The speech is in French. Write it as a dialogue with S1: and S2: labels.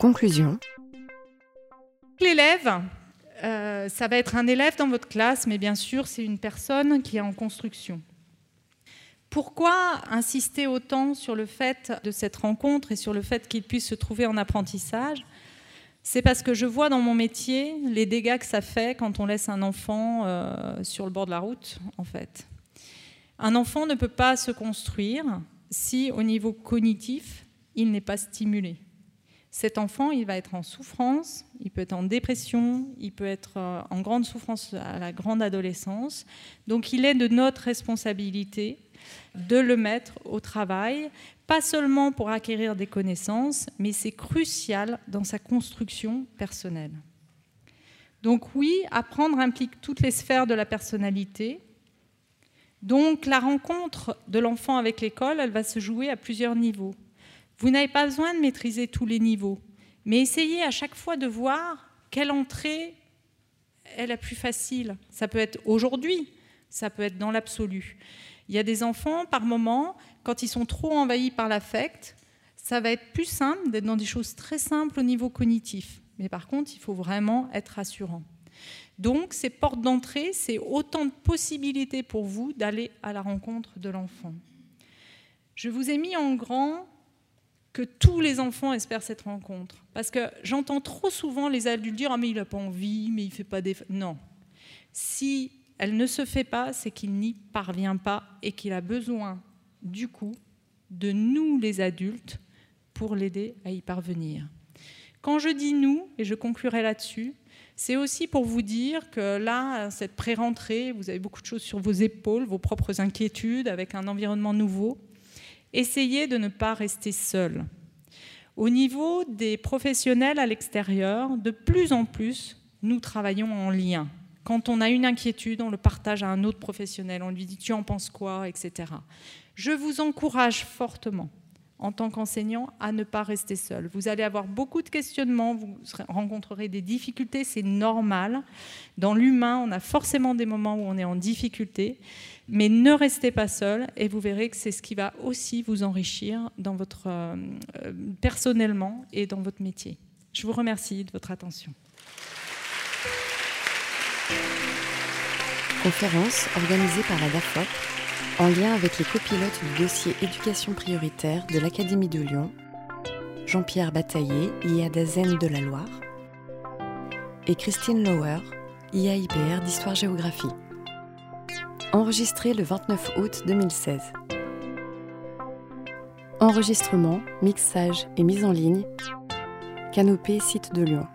S1: Conclusion.
S2: L'élève, euh, ça va être un élève dans votre classe, mais bien sûr, c'est une personne qui est en construction. Pourquoi insister autant sur le fait de cette rencontre et sur le fait qu'il puisse se trouver en apprentissage? C'est parce que je vois dans mon métier les dégâts que ça fait quand on laisse un enfant euh, sur le bord de la route, en fait. Un enfant ne peut pas se construire si, au niveau cognitif, il n'est pas stimulé. Cet enfant, il va être en souffrance, il peut être en dépression, il peut être euh, en grande souffrance à la grande adolescence. Donc il est de notre responsabilité de le mettre au travail, pas seulement pour acquérir des connaissances, mais c'est crucial dans sa construction personnelle. Donc oui, apprendre implique toutes les sphères de la personnalité. Donc la rencontre de l'enfant avec l'école, elle va se jouer à plusieurs niveaux. Vous n'avez pas besoin de maîtriser tous les niveaux, mais essayez à chaque fois de voir quelle entrée est la plus facile. Ça peut être aujourd'hui, ça peut être dans l'absolu. Il y a des enfants, par moment, quand ils sont trop envahis par l'affect, ça va être plus simple d'être dans des choses très simples au niveau cognitif. Mais par contre, il faut vraiment être rassurant. Donc, ces portes d'entrée, c'est autant de possibilités pour vous d'aller à la rencontre de l'enfant. Je vous ai mis en grand que tous les enfants espèrent cette rencontre. Parce que j'entends trop souvent les adultes dire Ah, mais il n'a pas envie, mais il ne fait pas des. Non. Si elle ne se fait pas, c'est qu'il n'y parvient pas et qu'il a besoin, du coup, de nous les adultes pour l'aider à y parvenir. Quand je dis nous, et je conclurai là-dessus, c'est aussi pour vous dire que là, cette pré-rentrée, vous avez beaucoup de choses sur vos épaules, vos propres inquiétudes, avec un environnement nouveau. Essayez de ne pas rester seul. Au niveau des professionnels à l'extérieur, de plus en plus, nous travaillons en lien quand on a une inquiétude, on le partage à un autre professionnel, on lui dit tu en penses quoi, etc. Je vous encourage fortement, en tant qu'enseignant, à ne pas rester seul. Vous allez avoir beaucoup de questionnements, vous rencontrerez des difficultés, c'est normal. Dans l'humain, on a forcément des moments où on est en difficulté, mais ne restez pas seul et vous verrez que c'est ce qui va aussi vous enrichir dans votre, euh, personnellement et dans votre métier. Je vous remercie de votre attention.
S1: Conférence organisée par la DAFOP en lien avec les copilotes du dossier éducation prioritaire de l'Académie de Lyon, Jean-Pierre Bataillé, IA d'Azen de la Loire, et Christine Lauer, IAIPR d'Histoire-Géographie. Enregistré le 29 août 2016. Enregistrement, mixage et mise en ligne, Canopée Site de Lyon.